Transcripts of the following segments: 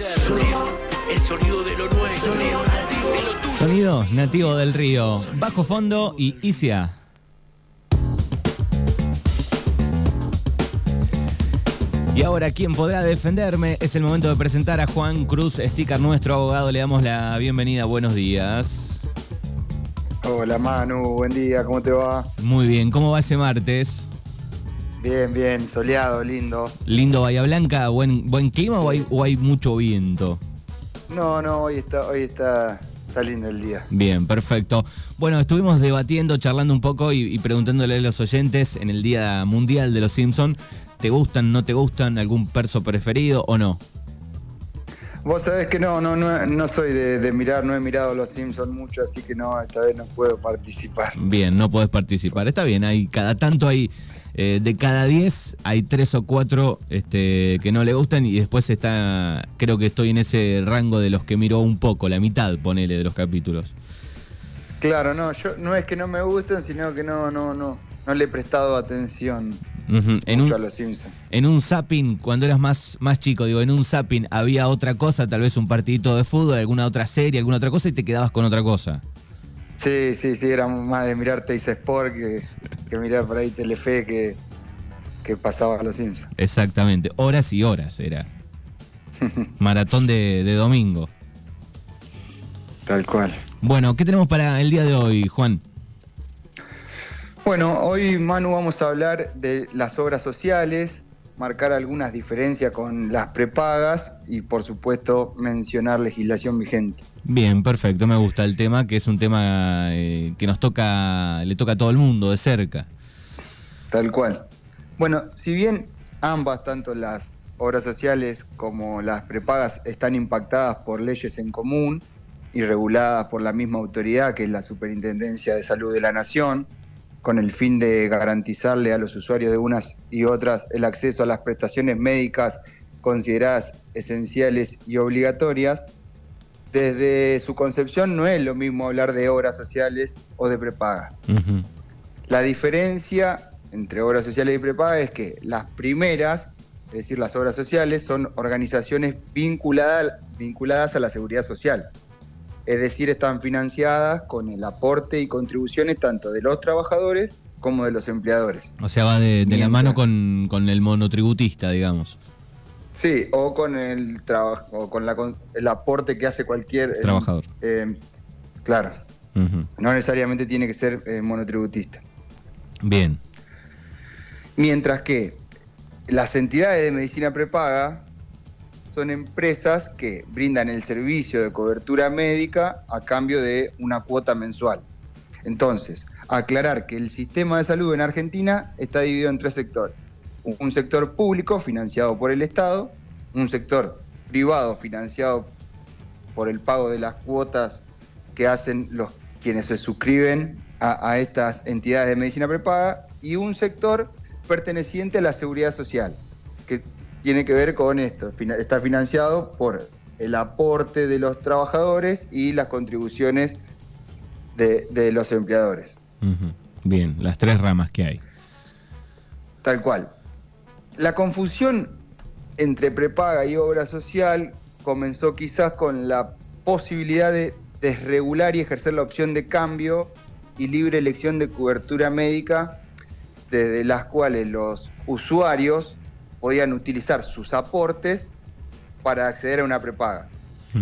El sonido de lo nuestro. Sonido nativo de lo tuyo. Sonido nativo del río. Bajo fondo y Isia. Y ahora, ¿quién podrá defenderme? Es el momento de presentar a Juan Cruz, sticker nuestro abogado. Le damos la bienvenida. Buenos días. Hola Manu, buen día, ¿cómo te va? Muy bien, ¿cómo va ese martes? Bien, bien, soleado, lindo. Lindo Bahía Blanca, buen, buen clima o hay, o hay mucho viento. No, no, hoy está, hoy está, está lindo el día. Bien, perfecto. Bueno, estuvimos debatiendo, charlando un poco y, y preguntándole a los oyentes en el Día Mundial de los Simpsons, ¿te gustan, no te gustan, algún perso preferido o no? Vos sabés que no, no, no, no soy de, de mirar, no he mirado Los Simpsons mucho, así que no, esta vez no puedo participar. Bien, no podés participar. Está bien, hay cada tanto hay eh, de cada 10 hay tres o cuatro este, que no le gustan y después está, creo que estoy en ese rango de los que miró un poco, la mitad, ponele, de los capítulos. Claro, no, yo no es que no me gusten, sino que no, no, no, no le he prestado atención En mucho un, a Los Simpsons. en un zapping, cuando eras más, más chico, digo, en un zapping había otra cosa, tal vez un partidito de fútbol, alguna otra serie, alguna otra cosa y te quedabas con otra cosa. Sí, sí, sí, era más de mirar Teis Sport que, que mirar por ahí Telefe que, que pasaba a Los Simpsons. Exactamente, horas y horas era. Maratón de, de domingo. Tal cual. Bueno, ¿qué tenemos para el día de hoy, Juan? Bueno, hoy Manu vamos a hablar de las obras sociales, marcar algunas diferencias con las prepagas y por supuesto mencionar legislación vigente. Bien, perfecto, me gusta el tema, que es un tema eh, que nos toca, le toca a todo el mundo de cerca. Tal cual. Bueno, si bien ambas, tanto las obras sociales como las prepagas, están impactadas por leyes en común y reguladas por la misma autoridad que es la Superintendencia de Salud de la Nación, con el fin de garantizarle a los usuarios de unas y otras el acceso a las prestaciones médicas consideradas esenciales y obligatorias, desde su concepción no es lo mismo hablar de obras sociales o de prepaga. La diferencia entre obras sociales y prepaga es que las primeras, es decir, las obras sociales, son organizaciones vinculadas, vinculadas a la seguridad social. Es decir, están financiadas con el aporte y contribuciones tanto de los trabajadores como de los empleadores. O sea, va de, de la mano con, con el monotributista, digamos. Sí, o con el trabajo, con la con- el aporte que hace cualquier eh, Trabajador. eh, claro, no necesariamente tiene que ser eh, monotributista. Bien. Mientras que las entidades de medicina prepaga son empresas que brindan el servicio de cobertura médica a cambio de una cuota mensual. Entonces, aclarar que el sistema de salud en Argentina está dividido en tres sectores. Un sector público financiado por el Estado, un sector privado financiado por el pago de las cuotas que hacen los quienes se suscriben a, a estas entidades de medicina prepaga y un sector perteneciente a la seguridad social, tiene que ver con esto, está financiado por el aporte de los trabajadores y las contribuciones de, de los empleadores. Bien, las tres ramas que hay. Tal cual. La confusión entre prepaga y obra social comenzó quizás con la posibilidad de desregular y ejercer la opción de cambio y libre elección de cobertura médica, desde las cuales los usuarios podían utilizar sus aportes para acceder a una prepaga.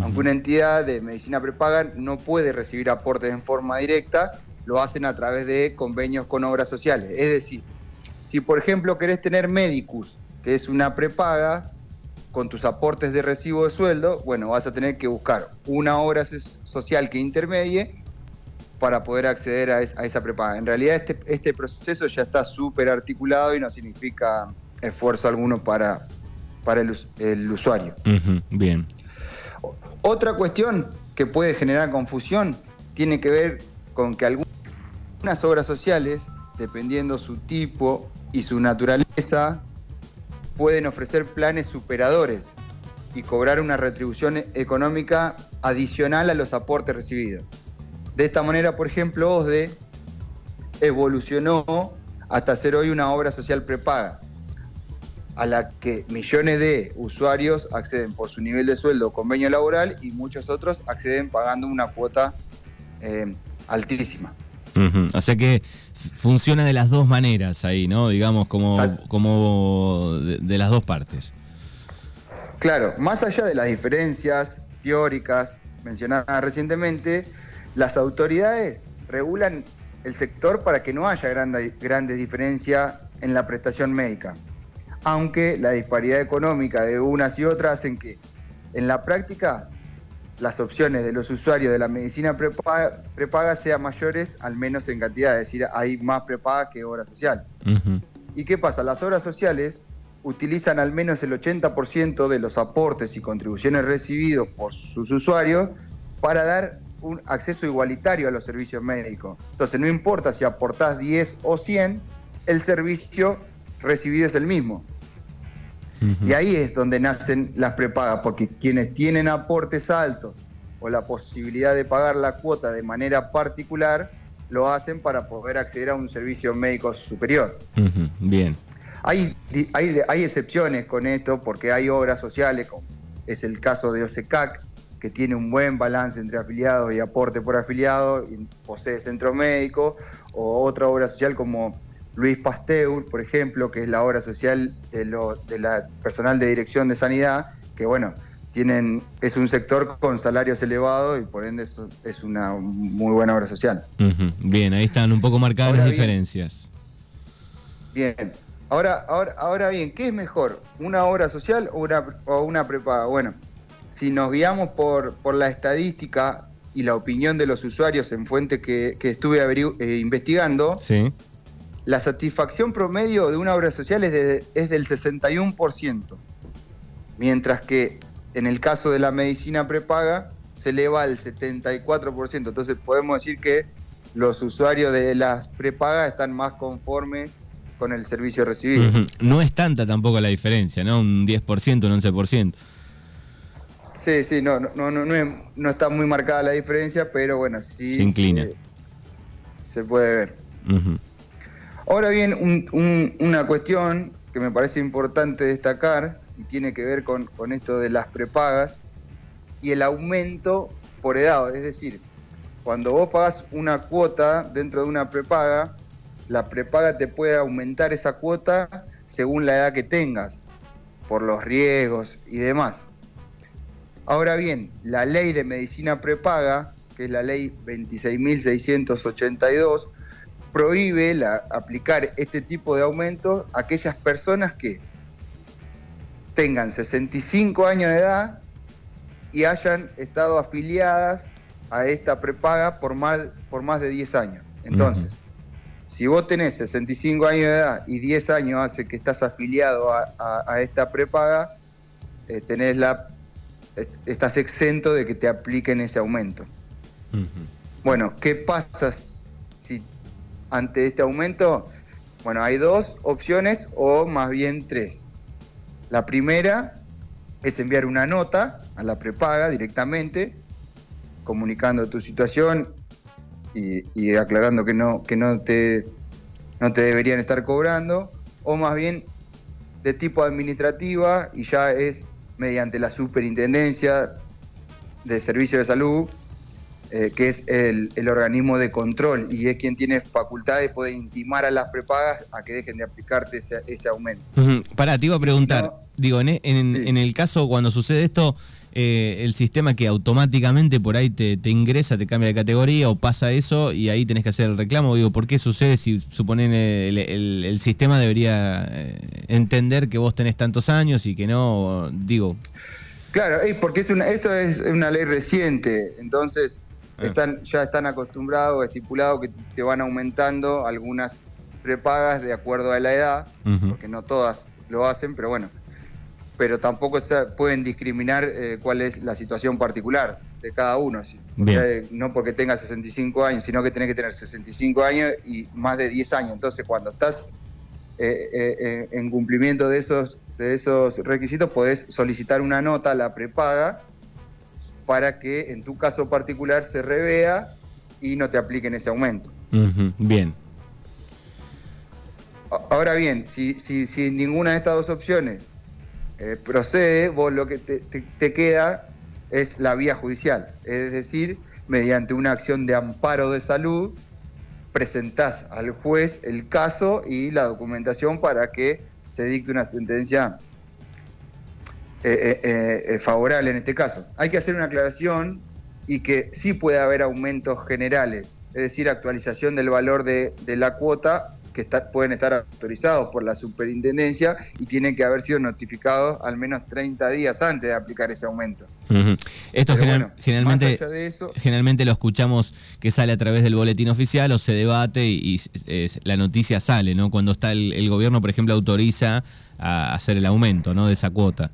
Aunque una entidad de medicina prepaga no puede recibir aportes en forma directa, lo hacen a través de convenios con obras sociales. Es decir, si por ejemplo querés tener Medicus, que es una prepaga, con tus aportes de recibo de sueldo, bueno, vas a tener que buscar una obra so- social que intermedie para poder acceder a, es- a esa prepaga. En realidad este, este proceso ya está súper articulado y no significa esfuerzo alguno para, para el, el usuario. Bien. Otra cuestión que puede generar confusión tiene que ver con que algunas obras sociales, dependiendo su tipo y su naturaleza, pueden ofrecer planes superadores y cobrar una retribución económica adicional a los aportes recibidos. De esta manera, por ejemplo, OSDE evolucionó hasta ser hoy una obra social prepaga. A la que millones de usuarios acceden por su nivel de sueldo o convenio laboral y muchos otros acceden pagando una cuota eh, altísima. Ujú. O sea que funciona de las dos maneras ahí, ¿no? Digamos, como, Tal. como de, de las dos partes. Claro, más allá de las diferencias teóricas mencionadas recientemente, las autoridades regulan el sector para que no haya grande- grandes diferencias en la prestación médica, aunque la disparidad económica de unas y otras hacen que en la práctica las opciones de los usuarios de la medicina prepaga, prepaga sean mayores, al menos en cantidad, es decir, hay más prepaga que obra social. ¿Y qué pasa? Las obras sociales utilizan al menos el 80% de los aportes y contribuciones recibidos por sus usuarios para dar un acceso igualitario a los servicios médicos. Entonces, no importa si aportás 10 o 100, el servicio recibido es el mismo. Y ahí es donde nacen las prepagas, porque quienes tienen aportes altos o la posibilidad de pagar la cuota de manera particular, lo hacen para poder acceder a un servicio médico superior. Bien. Hay, hay, hay excepciones con esto porque hay obras sociales, como es el caso de OSECAC, que tiene un buen balance entre afiliados y aporte por afiliado, y posee centro médico, o otra obra social como Luis Pasteur, por ejemplo, que es la obra social de, lo, de la personal de dirección de sanidad, que bueno, tienen, es un sector con salarios elevados y por ende es, es una muy buena obra social. Bien, ahí están un poco marcadas Ahora las bien. diferencias. Bien. Ahora, ahora, ahora bien, ¿qué es mejor? ¿Una obra social o una, o una prepaga? Bueno, si nos guiamos por, por la estadística y la opinión de los usuarios en fuentes que, que estuve eh, investigando, Sí. La satisfacción promedio de una obra social es, de- es del 61%, mientras que en el caso de la medicina prepaga se eleva al 74%. Entonces podemos decir que los usuarios de las prepagas están más conformes con el servicio recibido. No es tanta tampoco la diferencia, ¿no? Un 10%, un 11%. Sí, sí, no, no, no, no, no está muy marcada la diferencia, pero bueno, sí. Se inclina. eh, se puede ver. Ahora bien, un- un- una cuestión que me parece importante destacar y tiene que ver con, con esto de las prepagas y el aumento por edad. Es decir, cuando vos pagás una cuota dentro de una prepaga, la prepaga te puede aumentar esa cuota según la edad que tengas, por los riesgos y demás. Ahora bien, la ley de medicina prepaga, que es la ley 26.682, prohíbe la- aplicar este tipo de aumentos a aquellas personas que tengan 65 años de edad y hayan estado afiliadas a esta prepaga por más, por más de 10 años. Entonces, si vos tenés 65 años de edad y 10 años hace que estás afiliado a, a- a esta prepaga, eh, tenés la, est- estás exento de que te apliquen ese aumento. Bueno, ¿qué pasa ante este aumento? Bueno, hay dos opciones o más bien tres. La primera es enviar una nota a la prepaga directamente, comunicando tu situación y, aclarando que no, que no te, no te deberían estar cobrando, o más bien de tipo administrativa y ya es mediante la superintendencia de servicios de salud eh, que es el, el organismo de control y es quien tiene facultad de poder intimar a las prepagas a que dejen de aplicarte ese, ese aumento. Ujú. Pará, te iba a preguntar. no- Digo, en, en- Sí. en el caso cuando sucede esto, eh, el sistema que automáticamente por ahí te, te ingresa, te cambia de categoría o pasa eso y ahí tenés que hacer el reclamo. Digo, ¿por qué sucede si suponen el, el- el sistema debería eh, entender que vos tenés tantos años y que no? Digo, Claro, es porque es una, eso es una ley reciente, entonces. Están, ya están acostumbrados, estipulados que te van aumentando algunas prepagas de acuerdo a la edad, ujú. porque no todas lo hacen, pero bueno, pero tampoco se pueden discriminar eh, cuál es la situación particular de cada uno. sí. Porque, Bien. eh, no porque tengas 65 años, sino que tenés que tener 65 años y más de 10 años. Entonces, cuando estás eh, eh, eh, en cumplimiento de esos, de esos requisitos, podés solicitar una nota a la prepaga para que en tu caso particular se revea y no te apliquen ese aumento. Bien. Ahora bien, si, si, si ninguna de estas dos opciones eh, procede, vos lo que te, te- te queda es la vía judicial. Es decir, mediante una acción de amparo de salud, presentás al juez el caso y la documentación para que se dicte una sentencia eh, eh, eh, favorable en este caso. Hay que hacer una aclaración y que sí puede haber aumentos generales, es decir, actualización del valor de, de la cuota que está- pueden estar autorizados por la superintendencia y tienen que haber sido notificados al menos 30 días antes de aplicar ese aumento. Esto general- bueno, generalmente, eso- generalmente lo escuchamos que sale a través del boletín oficial o se debate y, y, la noticia sale, ¿no? Cuando está el, el gobierno, por ejemplo, autoriza a hacer el aumento, ¿no? De esa cuota.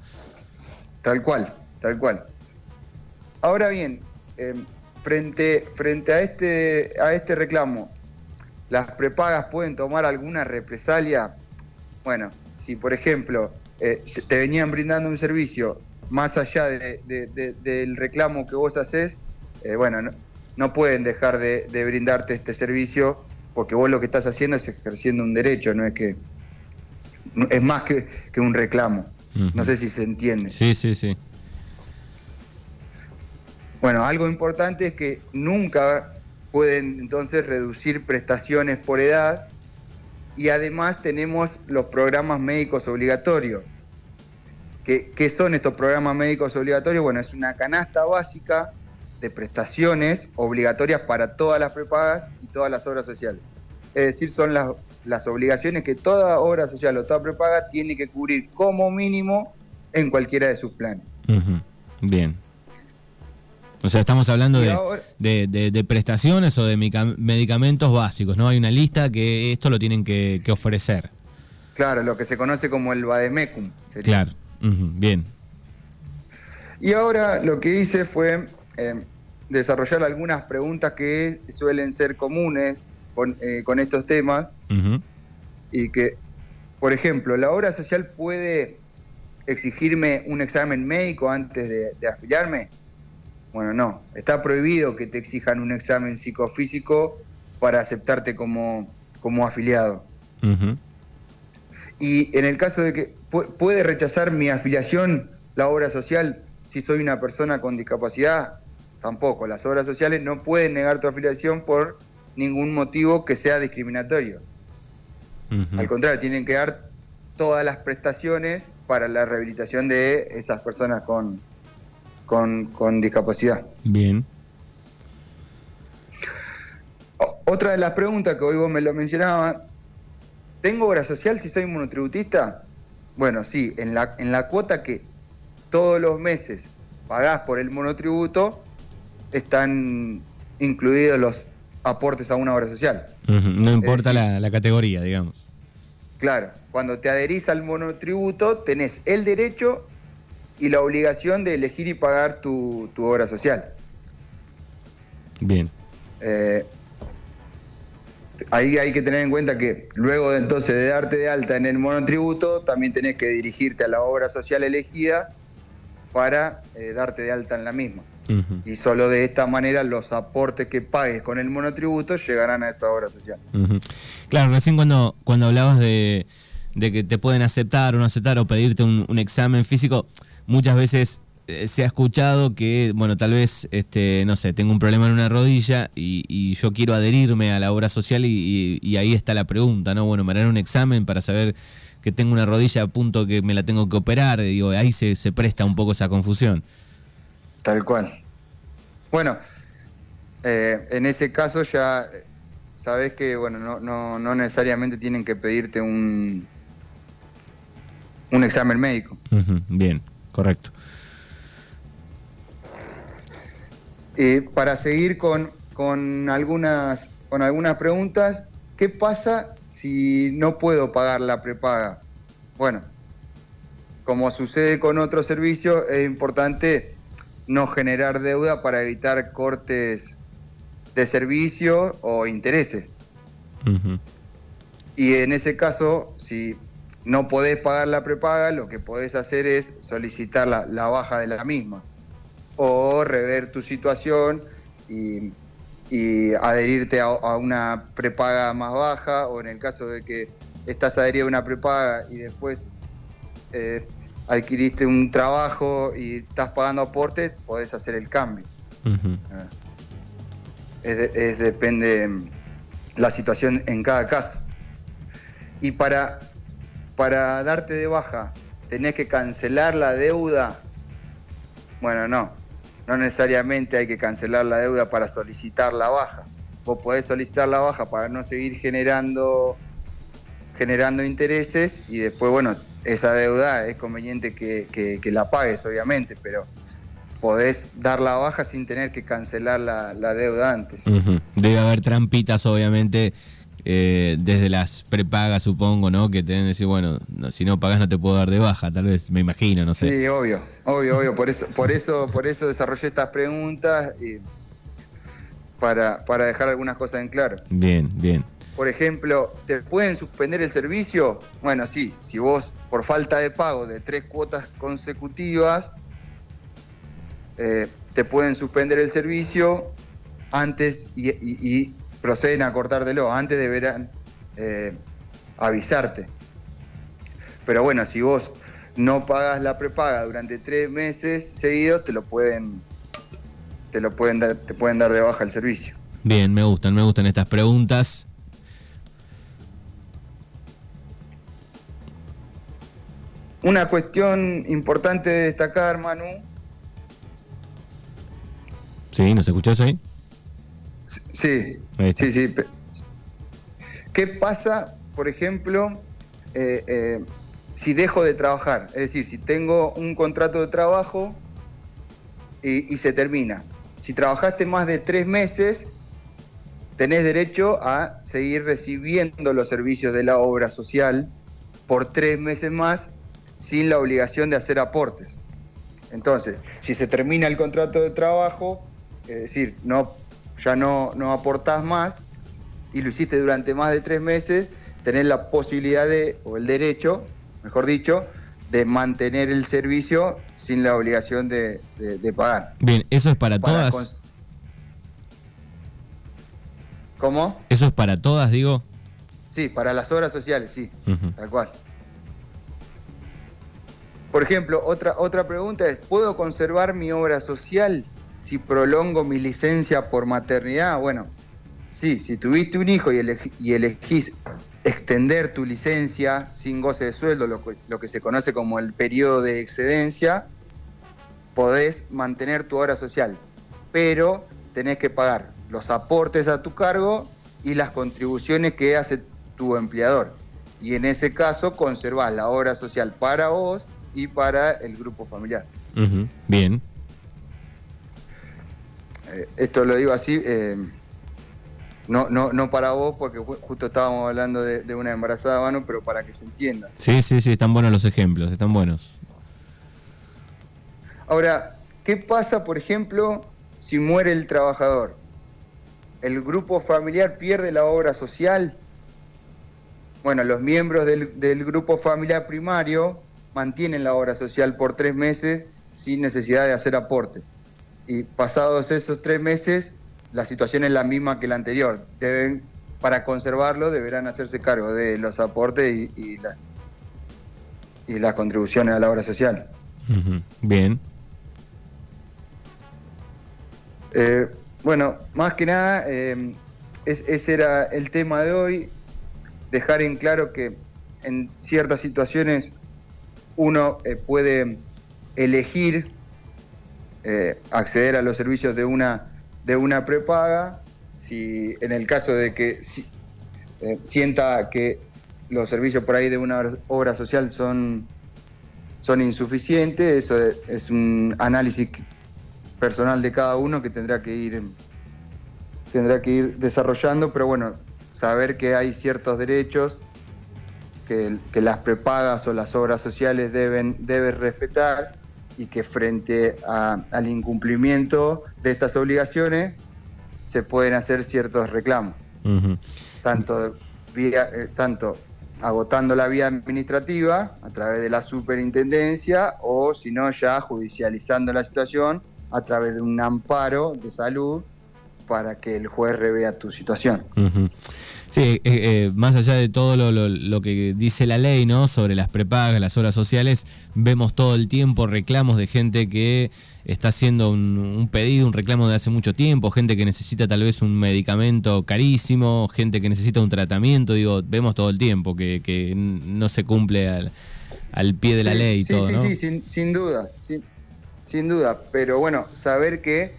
Tal cual, tal cual. Ahora bien, eh, frente, frente a, este, a este reclamo, ¿las prepagas pueden tomar alguna represalia? Bueno, si por ejemplo eh, te venían brindando un servicio más allá de- de- de- del reclamo que vos haces, eh, bueno, no, pueden dejar de, brindarte este servicio porque vos lo que estás haciendo es ejerciendo un derecho, no es que es más que un reclamo. No sé si se entiende. Sí, sí, sí. Bueno, algo importante es que nunca pueden entonces reducir prestaciones por edad y además tenemos los programas médicos obligatorios. ¿Qué, qué son estos programas médicos obligatorios? Bueno, es una canasta básica de prestaciones obligatorias para todas las prepagas y todas las obras sociales. Es decir, son las, las obligaciones que toda obra social o toda prepaga tiene que cubrir como mínimo en cualquiera de sus planes. Bien. O sea, estamos hablando de, ahora- de- de- de prestaciones o de medicamentos básicos, ¿no? Hay una lista que esto lo tienen que, que ofrecer. Claro, lo que se conoce como el vademecum. sería. Claro. Bien. Y ahora lo que hice fue eh, desarrollar algunas preguntas que suelen ser comunes con, eh, con estos temas y que, por ejemplo, la obra social puede exigirme un examen médico antes de, de afiliarme. Bueno, no, está prohibido que te exijan un examen psicofísico para aceptarte como, como afiliado. Y en el caso de que pu- puede rechazar mi afiliación la obra social si soy una persona con discapacidad, tampoco. Las obras sociales no pueden negar tu afiliación por ningún motivo que sea discriminatorio. Al contrario, tienen que dar todas las prestaciones para la rehabilitación de esas personas con, con, con discapacidad. Bien. O- Otra de las preguntas que hoy vos me lo mencionabas, ¿tengo obra social si soy monotributista? Bueno, sí, en la, en la cuota que todos los meses pagás por el monotributo, están incluidos los aportes a una obra social. No importa decir- la, la categoría, digamos. Claro, cuando te adherís al monotributo, tenés el derecho y la obligación de elegir y pagar tu, tu obra social. Bien. Eh, ahí hay que tener en cuenta que luego de entonces de darte de alta en el monotributo, también tenés que dirigirte a la obra social elegida para eh, darte de alta en la misma. Y solo de esta manera los aportes que pagues con el monotributo llegarán a esa obra social. Claro, recién cuando, cuando hablabas de, de que te pueden aceptar o no aceptar o pedirte un, un examen físico, muchas veces eh, se ha escuchado que, bueno, tal vez, este, no sé, tengo un problema en una rodilla y, y yo quiero adherirme a la obra social y, y- y ahí está la pregunta, ¿no? Bueno, me harán un examen para saber que tengo una rodilla a punto que me la tengo que operar, digo, ahí se, se presta un poco esa confusión. Tal cual. Bueno, eh, en ese caso ya sabes que bueno, no, no, no necesariamente tienen que pedirte un, un examen médico. Bien, correcto. Eh, para seguir con, con algunas, con algunas preguntas, ¿qué pasa si no puedo pagar la prepaga? Bueno, como sucede con otros servicios, es importante no generar deuda para evitar cortes de servicio o intereses. Y en ese caso, si no podés pagar la prepaga, lo que podés hacer es solicitar la, la baja de la misma. O rever tu situación y, y adherirte a, a una prepaga más baja, o en el caso de que estás adherido a una prepaga y después eh, adquiriste un trabajo y estás pagando aportes, podés hacer el cambio. Ah. es, depende mm, la situación en cada caso. Y para, para darte de baja, tenés que cancelar la deuda. Bueno, no, no necesariamente hay que cancelar la deuda para solicitar la baja. Vos podés solicitar la baja para no seguir generando, generando intereses y después, bueno, esa deuda es conveniente que, la pagues, obviamente, pero podés dar la baja sin tener que cancelar la, deuda antes. Debe haber trampitas, obviamente, eh, desde las prepagas, supongo, ¿no? Que te deben decir, bueno, si no pagas no te puedo dar de baja, tal vez, me imagino, no sé. Sí, obvio, obvio, obvio. Por eso, por eso, por eso desarrollé estas preguntas y para, para dejar algunas cosas en claro. Bien, bien. Por ejemplo, ¿te pueden suspender el servicio? Bueno, sí, si vos por falta de pago de tres cuotas consecutivas, eh, te pueden suspender el servicio antes y proceden a cortártelo, antes deberán eh, avisarte. Pero bueno, si vos no pagas la prepaga durante tres meses seguidos, te lo pueden, te lo pueden dar, te pueden dar de baja el servicio. Bien, me gustan, me gustan estas preguntas. Una cuestión importante de destacar, Manu. Sí, ¿nos escuchás ahí? Sí, sí, sí. ¿Qué pasa, por ejemplo, eh, eh, si dejo de trabajar? Es decir, si tengo un contrato de trabajo y, se termina. Si trabajaste más de tres meses, tenés derecho a seguir recibiendo los servicios de la obra social por tres meses más sin la obligación de hacer aportes. Entonces, si se termina el contrato de trabajo, es decir, no ya no, no aportás más y lo hiciste durante más de tres meses, tenés la posibilidad de, o el derecho, mejor dicho, de mantener el servicio sin la obligación de, pagar. Bien, ¿eso es para, todas? ¿Cómo? ¿Eso es para todas, digo? Sí, para las obras sociales, sí, tal cual. Por ejemplo, otra, otra pregunta es, ¿puedo conservar mi obra social si prolongo mi licencia por maternidad, bueno, sí, si tuviste un hijo y, elegís extender tu licencia sin goce de sueldo, lo que, se conoce como el periodo de excedencia, podés mantener tu hora social, pero tenés que pagar los aportes a tu cargo y las contribuciones que hace tu empleador. Y en ese caso conservás la hora social para vos y para el grupo familiar. Bien, eh, esto lo digo así, eh, no, no, no para vos, porque justo estábamos hablando de, una embarazada mano, pero para que se entienda. Sí, sí, sí, están buenos los ejemplos, están buenos. Ahora, ¿qué pasa, por ejemplo, si muere el trabajador? ¿El grupo familiar pierde la obra social? Bueno, los miembros del, del grupo familiar primario mantienen la obra social por tres meses sin necesidad de hacer aporte y pasados esos tres meses, la situación es la misma que la anterior. Deben, para conservarlo, deberán hacerse cargo de los aportes y, y las contribuciones a la obra social. Bien. Eh, bueno, más que nada, eh, ese era el tema de hoy, dejar en claro que en ciertas situaciones uno eh, puede elegir eh, acceder a los servicios de una, de una prepaga, si en el caso de que eh, sienta que los servicios por ahí de una obra social son, son insuficientes, eso es un análisis personal de cada uno que tendrá que ir tendrá que ir desarrollando, pero bueno, saber que hay ciertos derechos que, que las prepagas o las obras sociales deben, deben respetar y que frente al incumplimiento de estas obligaciones se pueden hacer ciertos reclamos, tanto, vía, eh, tanto agotando la vía administrativa a través de la superintendencia o si no ya judicializando la situación a través de un amparo de salud para que el juez revea tu situación. Sí, eh, eh, más allá de todo lo, lo- lo que dice la ley, ¿no? Sobre las prepagas, las obras sociales, vemos todo el tiempo reclamos de gente que está haciendo un, un pedido, un reclamo de hace mucho tiempo, gente que necesita tal vez un medicamento carísimo, gente que necesita un tratamiento, digo, vemos todo el tiempo que, no se cumple al, al pie de la ley y sí, todo, sí, ¿no? sí, sin, sin duda, sin, sin duda. Pero bueno, saber que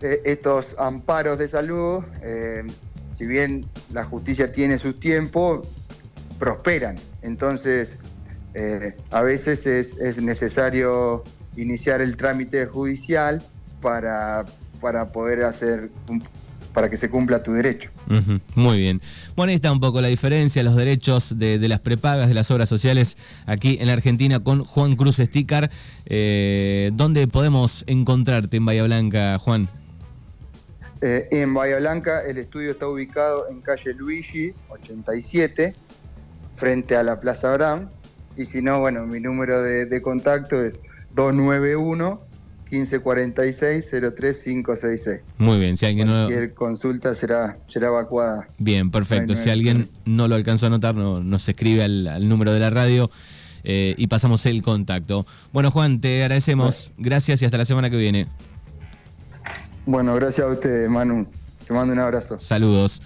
eh, estos amparos de salud, eh, si bien la justicia tiene sus tiempos, prosperan. Entonces, eh, a veces es, es necesario iniciar el trámite judicial para, para poder hacer, para que se cumpla tu derecho. Muy bien. Bueno, ahí está un poco la diferencia, los derechos de, las prepagas, de las obras sociales aquí en la Argentina con Juan Cruz Estícar. Eh, ¿Dónde podemos encontrarte en Bahía Blanca, Juan? Eh, en Bahía Blanca el estudio está ubicado en calle Luigi 87, frente a la Plaza Abraham. Y si no, bueno, mi número de, de contacto es 291 1546 03566. Muy bien, si alguien no... Cualquier consulta será, será evacuada. Bien, perfecto. No, Si alguien no lo alcanzó a anotar, no- nos escribe al, al número de la radio eh, y pasamos el contacto. Bueno, Juan, te agradecemos. Gracias y hasta la semana que viene. Bueno, gracias a ustedes, Manu. Te mando un abrazo. Saludos.